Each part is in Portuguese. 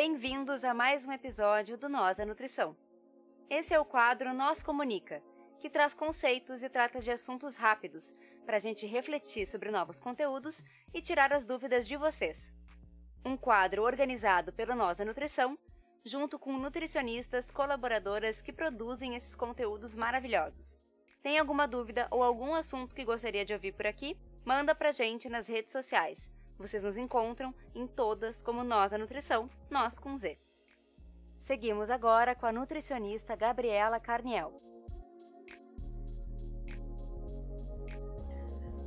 Bem-vindos a mais um episódio do Nós a Nutrição. Esse é o quadro Nós Comunica, que traz conceitos e trata de assuntos rápidos para a gente refletir sobre novos conteúdos e tirar as dúvidas de vocês. Um quadro organizado pelo Nós a Nutrição, junto com nutricionistas colaboradoras que produzem esses conteúdos maravilhosos. Tem alguma dúvida ou algum assunto que gostaria de ouvir por aqui? Manda pra gente nas redes sociais. Vocês nos encontram em todas como Nós a Nutrição, nós com Z. Seguimos agora com a nutricionista Gabriela Carniel.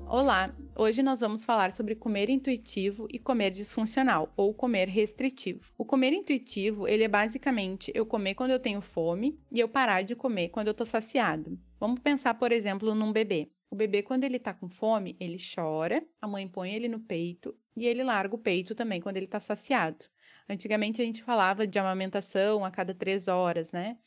Olá, hoje nós vamos falar sobre comer intuitivo e comer disfuncional ou comer restritivo. O comer intuitivo, ele é basicamente eu comer quando eu tenho fome e eu parar de comer quando eu tô saciado. Vamos pensar, por exemplo, num bebê. O bebê, quando ele tá com fome, ele chora, a mãe põe ele no peito e ele larga o peito também quando ele tá saciado. Antigamente a gente falava de amamentação a cada três horas, né?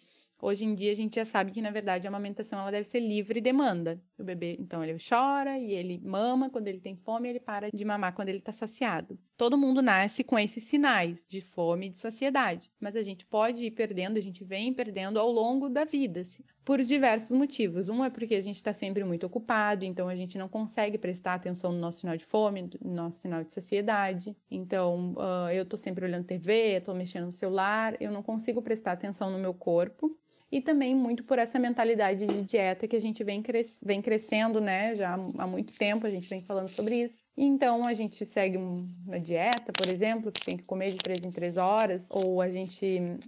Hoje em dia a gente já sabe que na verdade a amamentação ela deve ser livre demanda. O bebê, então ele chora e ele mama quando ele tem fome, e ele para de mamar quando ele está saciado. Todo mundo nasce com esses sinais de fome e de saciedade, mas a gente pode ir perdendo, a gente vem perdendo ao longo da vida, assim, por diversos motivos. Um é porque a gente está sempre muito ocupado, então a gente não consegue prestar atenção no nosso sinal de fome, no nosso sinal de saciedade. Então uh, eu estou sempre olhando TV, estou mexendo no celular, eu não consigo prestar atenção no meu corpo e também muito por essa mentalidade de dieta que a gente vem, cres vem crescendo, né? Já há muito tempo a gente vem falando sobre isso. Então a gente segue uma dieta, por exemplo, que tem que comer de três em três horas, ou a gente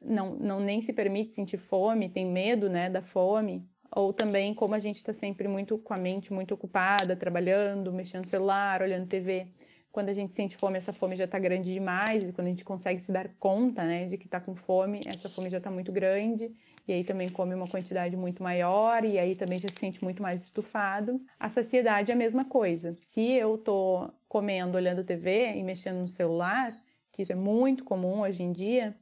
não, não nem se permite sentir fome, tem medo, né, da fome. Ou também como a gente está sempre muito com a mente muito ocupada, trabalhando, mexendo no celular, olhando TV quando a gente sente fome, essa fome já está grande demais, e quando a gente consegue se dar conta, né, de que está com fome, essa fome já está muito grande, e aí também come uma quantidade muito maior, e aí também já se sente muito mais estufado. A saciedade é a mesma coisa. Se eu estou comendo, olhando TV e mexendo no celular, que isso é muito comum hoje em dia,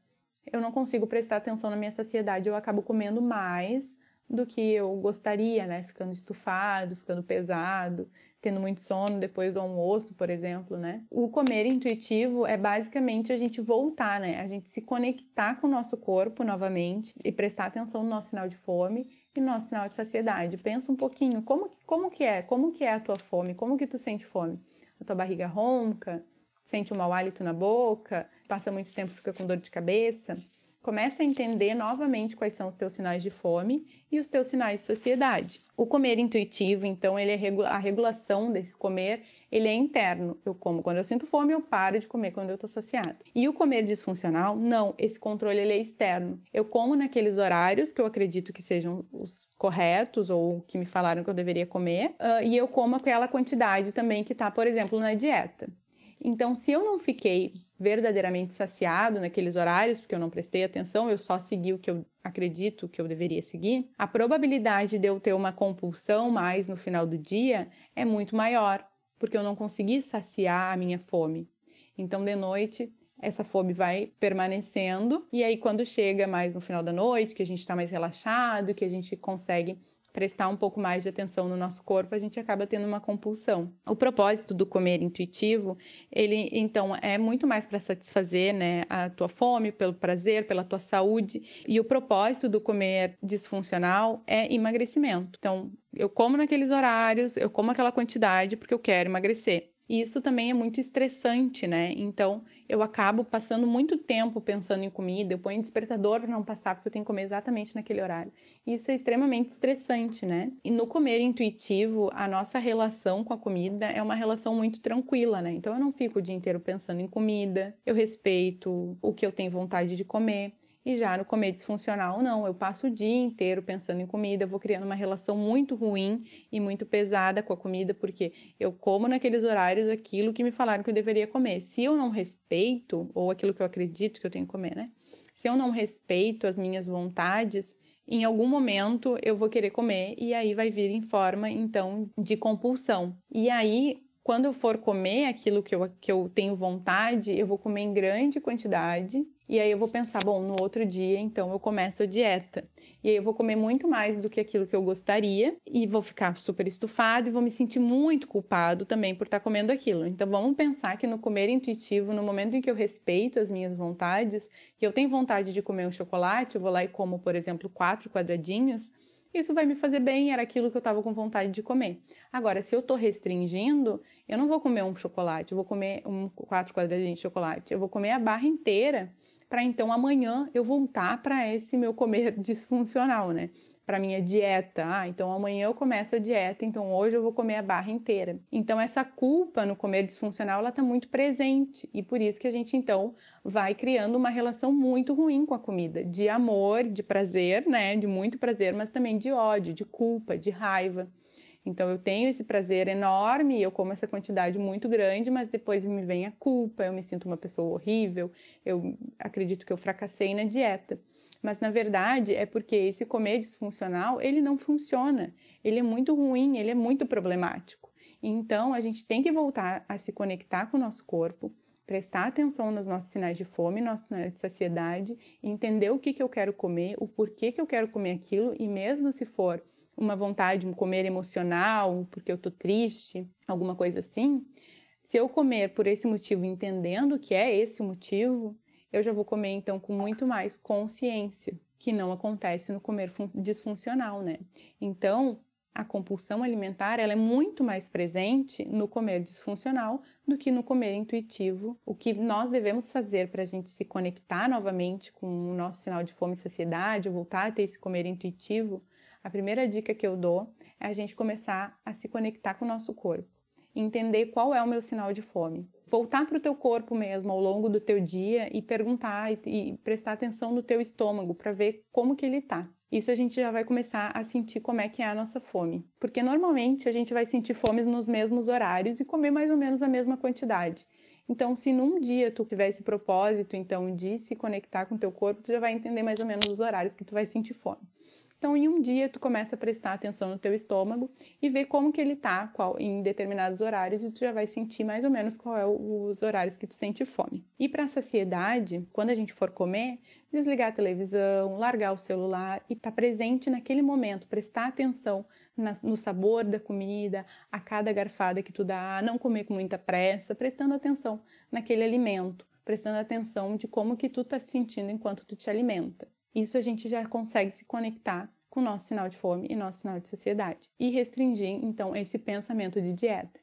eu não consigo prestar atenção na minha saciedade, eu acabo comendo mais do que eu gostaria, né? Ficando estufado, ficando pesado tendo muito sono depois do almoço, por exemplo, né? O comer intuitivo é basicamente a gente voltar, né? A gente se conectar com o nosso corpo novamente e prestar atenção no nosso sinal de fome e no nosso sinal de saciedade. Pensa um pouquinho, como, como que é? Como que é a tua fome? Como que tu sente fome? A tua barriga ronca? Sente um mau hálito na boca? Passa muito tempo fica com dor de cabeça? Começa a entender novamente quais são os teus sinais de fome e os teus sinais de saciedade. O comer intuitivo, então, ele é a regulação desse comer, ele é interno. Eu como quando eu sinto fome, eu paro de comer quando eu estou saciado. E o comer disfuncional, não, esse controle ele é externo. Eu como naqueles horários que eu acredito que sejam os corretos ou que me falaram que eu deveria comer, uh, e eu como aquela quantidade também que está, por exemplo, na dieta. Então, se eu não fiquei verdadeiramente saciado naqueles horários, porque eu não prestei atenção, eu só segui o que eu acredito que eu deveria seguir, a probabilidade de eu ter uma compulsão mais no final do dia é muito maior, porque eu não consegui saciar a minha fome. Então, de noite, essa fome vai permanecendo, e aí, quando chega mais no final da noite, que a gente está mais relaxado, que a gente consegue prestar um pouco mais de atenção no nosso corpo, a gente acaba tendo uma compulsão. O propósito do comer intuitivo, ele então é muito mais para satisfazer, né, a tua fome, pelo prazer, pela tua saúde, e o propósito do comer disfuncional é emagrecimento. Então, eu como naqueles horários, eu como aquela quantidade porque eu quero emagrecer. E isso também é muito estressante, né? Então, eu acabo passando muito tempo pensando em comida, eu ponho despertador para não passar, porque eu tenho que comer exatamente naquele horário. Isso é extremamente estressante, né? E no comer intuitivo, a nossa relação com a comida é uma relação muito tranquila, né? Então, eu não fico o dia inteiro pensando em comida, eu respeito o que eu tenho vontade de comer. E já no comer disfuncional, não. Eu passo o dia inteiro pensando em comida, vou criando uma relação muito ruim e muito pesada com a comida, porque eu como naqueles horários aquilo que me falaram que eu deveria comer. Se eu não respeito, ou aquilo que eu acredito que eu tenho que comer, né? Se eu não respeito as minhas vontades, em algum momento eu vou querer comer e aí vai vir em forma, então, de compulsão. E aí, quando eu for comer aquilo que eu, que eu tenho vontade, eu vou comer em grande quantidade e aí eu vou pensar, bom, no outro dia então eu começo a dieta. E aí eu vou comer muito mais do que aquilo que eu gostaria e vou ficar super estufado e vou me sentir muito culpado também por estar comendo aquilo. Então vamos pensar que no comer intuitivo, no momento em que eu respeito as minhas vontades, que eu tenho vontade de comer um chocolate, eu vou lá e como, por exemplo, quatro quadradinhos, isso vai me fazer bem, era aquilo que eu estava com vontade de comer. Agora, se eu estou restringindo, eu não vou comer um chocolate, eu vou comer um quatro quadradinhos de chocolate, eu vou comer a barra inteira para então amanhã eu voltar para esse meu comer disfuncional, né? Para minha dieta. Ah, então amanhã eu começo a dieta, então hoje eu vou comer a barra inteira. Então essa culpa no comer disfuncional ela está muito presente e por isso que a gente então vai criando uma relação muito ruim com a comida, de amor, de prazer, né? De muito prazer, mas também de ódio, de culpa, de raiva. Então eu tenho esse prazer enorme, eu como essa quantidade muito grande, mas depois me vem a culpa, eu me sinto uma pessoa horrível, eu acredito que eu fracassei na dieta. Mas na verdade é porque esse comer disfuncional, ele não funciona. Ele é muito ruim, ele é muito problemático. Então a gente tem que voltar a se conectar com o nosso corpo, prestar atenção nos nossos sinais de fome, nossos sinais de saciedade, entender o que, que eu quero comer, o porquê que eu quero comer aquilo, e mesmo se for uma vontade de comer emocional, porque eu tô triste, alguma coisa assim, se eu comer por esse motivo, entendendo que é esse o motivo, eu já vou comer então com muito mais consciência, que não acontece no comer disfuncional, né? Então, a compulsão alimentar ela é muito mais presente no comer disfuncional do que no comer intuitivo. O que nós devemos fazer para a gente se conectar novamente com o nosso sinal de fome e saciedade, voltar a ter esse comer intuitivo, a primeira dica que eu dou é a gente começar a se conectar com o nosso corpo, entender qual é o meu sinal de fome. Voltar para o teu corpo mesmo ao longo do teu dia e perguntar e, e prestar atenção no teu estômago para ver como que ele está. Isso a gente já vai começar a sentir como é que é a nossa fome. Porque normalmente a gente vai sentir fome nos mesmos horários e comer mais ou menos a mesma quantidade. Então, se num dia tu tiver esse propósito, então, de se conectar com teu corpo, tu já vai entender mais ou menos os horários que tu vai sentir fome. Então, em um dia, tu começa a prestar atenção no teu estômago e ver como que ele tá qual, em determinados horários e tu já vai sentir mais ou menos qual é os horários que tu sente fome. E para saciedade, quando a gente for comer, desligar a televisão, largar o celular e estar tá presente naquele momento, prestar atenção na, no sabor da comida, a cada garfada que tu dá, não comer com muita pressa, prestando atenção naquele alimento, prestando atenção de como que tu tá se sentindo enquanto tu te alimenta. Isso a gente já consegue se conectar com o nosso sinal de fome e nosso sinal de saciedade. E restringir, então, esse pensamento de dieta.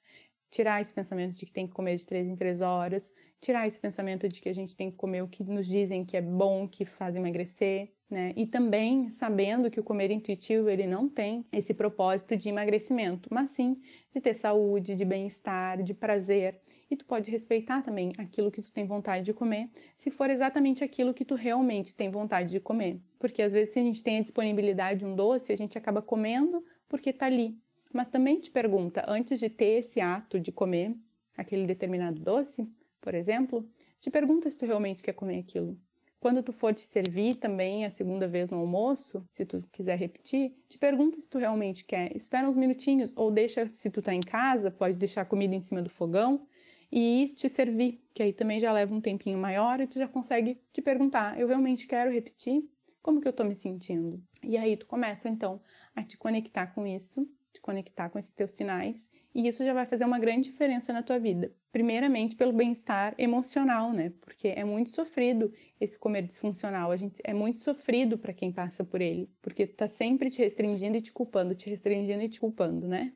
Tirar esse pensamento de que tem que comer de 3 em 3 horas, tirar esse pensamento de que a gente tem que comer o que nos dizem que é bom, que faz emagrecer, né? E também sabendo que o comer intuitivo ele não tem esse propósito de emagrecimento, mas sim de ter saúde, de bem-estar, de prazer e tu pode respeitar também aquilo que tu tem vontade de comer, se for exatamente aquilo que tu realmente tem vontade de comer. Porque às vezes se a gente tem a disponibilidade de um doce, a gente acaba comendo porque tá ali. Mas também te pergunta, antes de ter esse ato de comer aquele determinado doce, por exemplo, te pergunta se tu realmente quer comer aquilo. Quando tu for te servir também a segunda vez no almoço, se tu quiser repetir, te pergunta se tu realmente quer. Espera uns minutinhos ou deixa, se tu tá em casa, pode deixar a comida em cima do fogão e te servir, que aí também já leva um tempinho maior e tu já consegue te perguntar: eu realmente quero repetir? Como que eu tô me sentindo? E aí tu começa então a te conectar com isso, te conectar com esses teus sinais, e isso já vai fazer uma grande diferença na tua vida. Primeiramente pelo bem-estar emocional, né? Porque é muito sofrido esse comer disfuncional, a gente é muito sofrido para quem passa por ele, porque tá sempre te restringindo e te culpando, te restringindo e te culpando, né?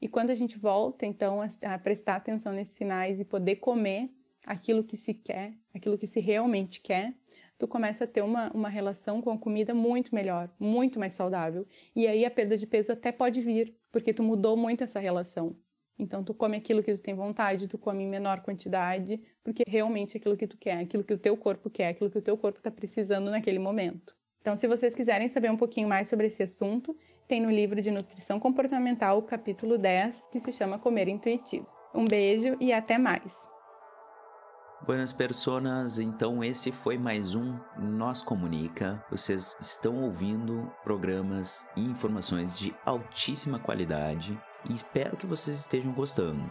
E quando a gente volta, então, a prestar atenção nesses sinais e poder comer aquilo que se quer, aquilo que se realmente quer, tu começa a ter uma, uma relação com a comida muito melhor, muito mais saudável. E aí a perda de peso até pode vir, porque tu mudou muito essa relação. Então tu come aquilo que tu tem vontade, tu come em menor quantidade, porque realmente é aquilo que tu quer, aquilo que o teu corpo quer, aquilo que o teu corpo está precisando naquele momento. Então, se vocês quiserem saber um pouquinho mais sobre esse assunto, tem no livro de Nutrição Comportamental capítulo 10, que se chama Comer Intuitivo. Um beijo e até mais! Buenas personas, então esse foi mais um Nós Comunica. Vocês estão ouvindo programas e informações de altíssima qualidade e espero que vocês estejam gostando.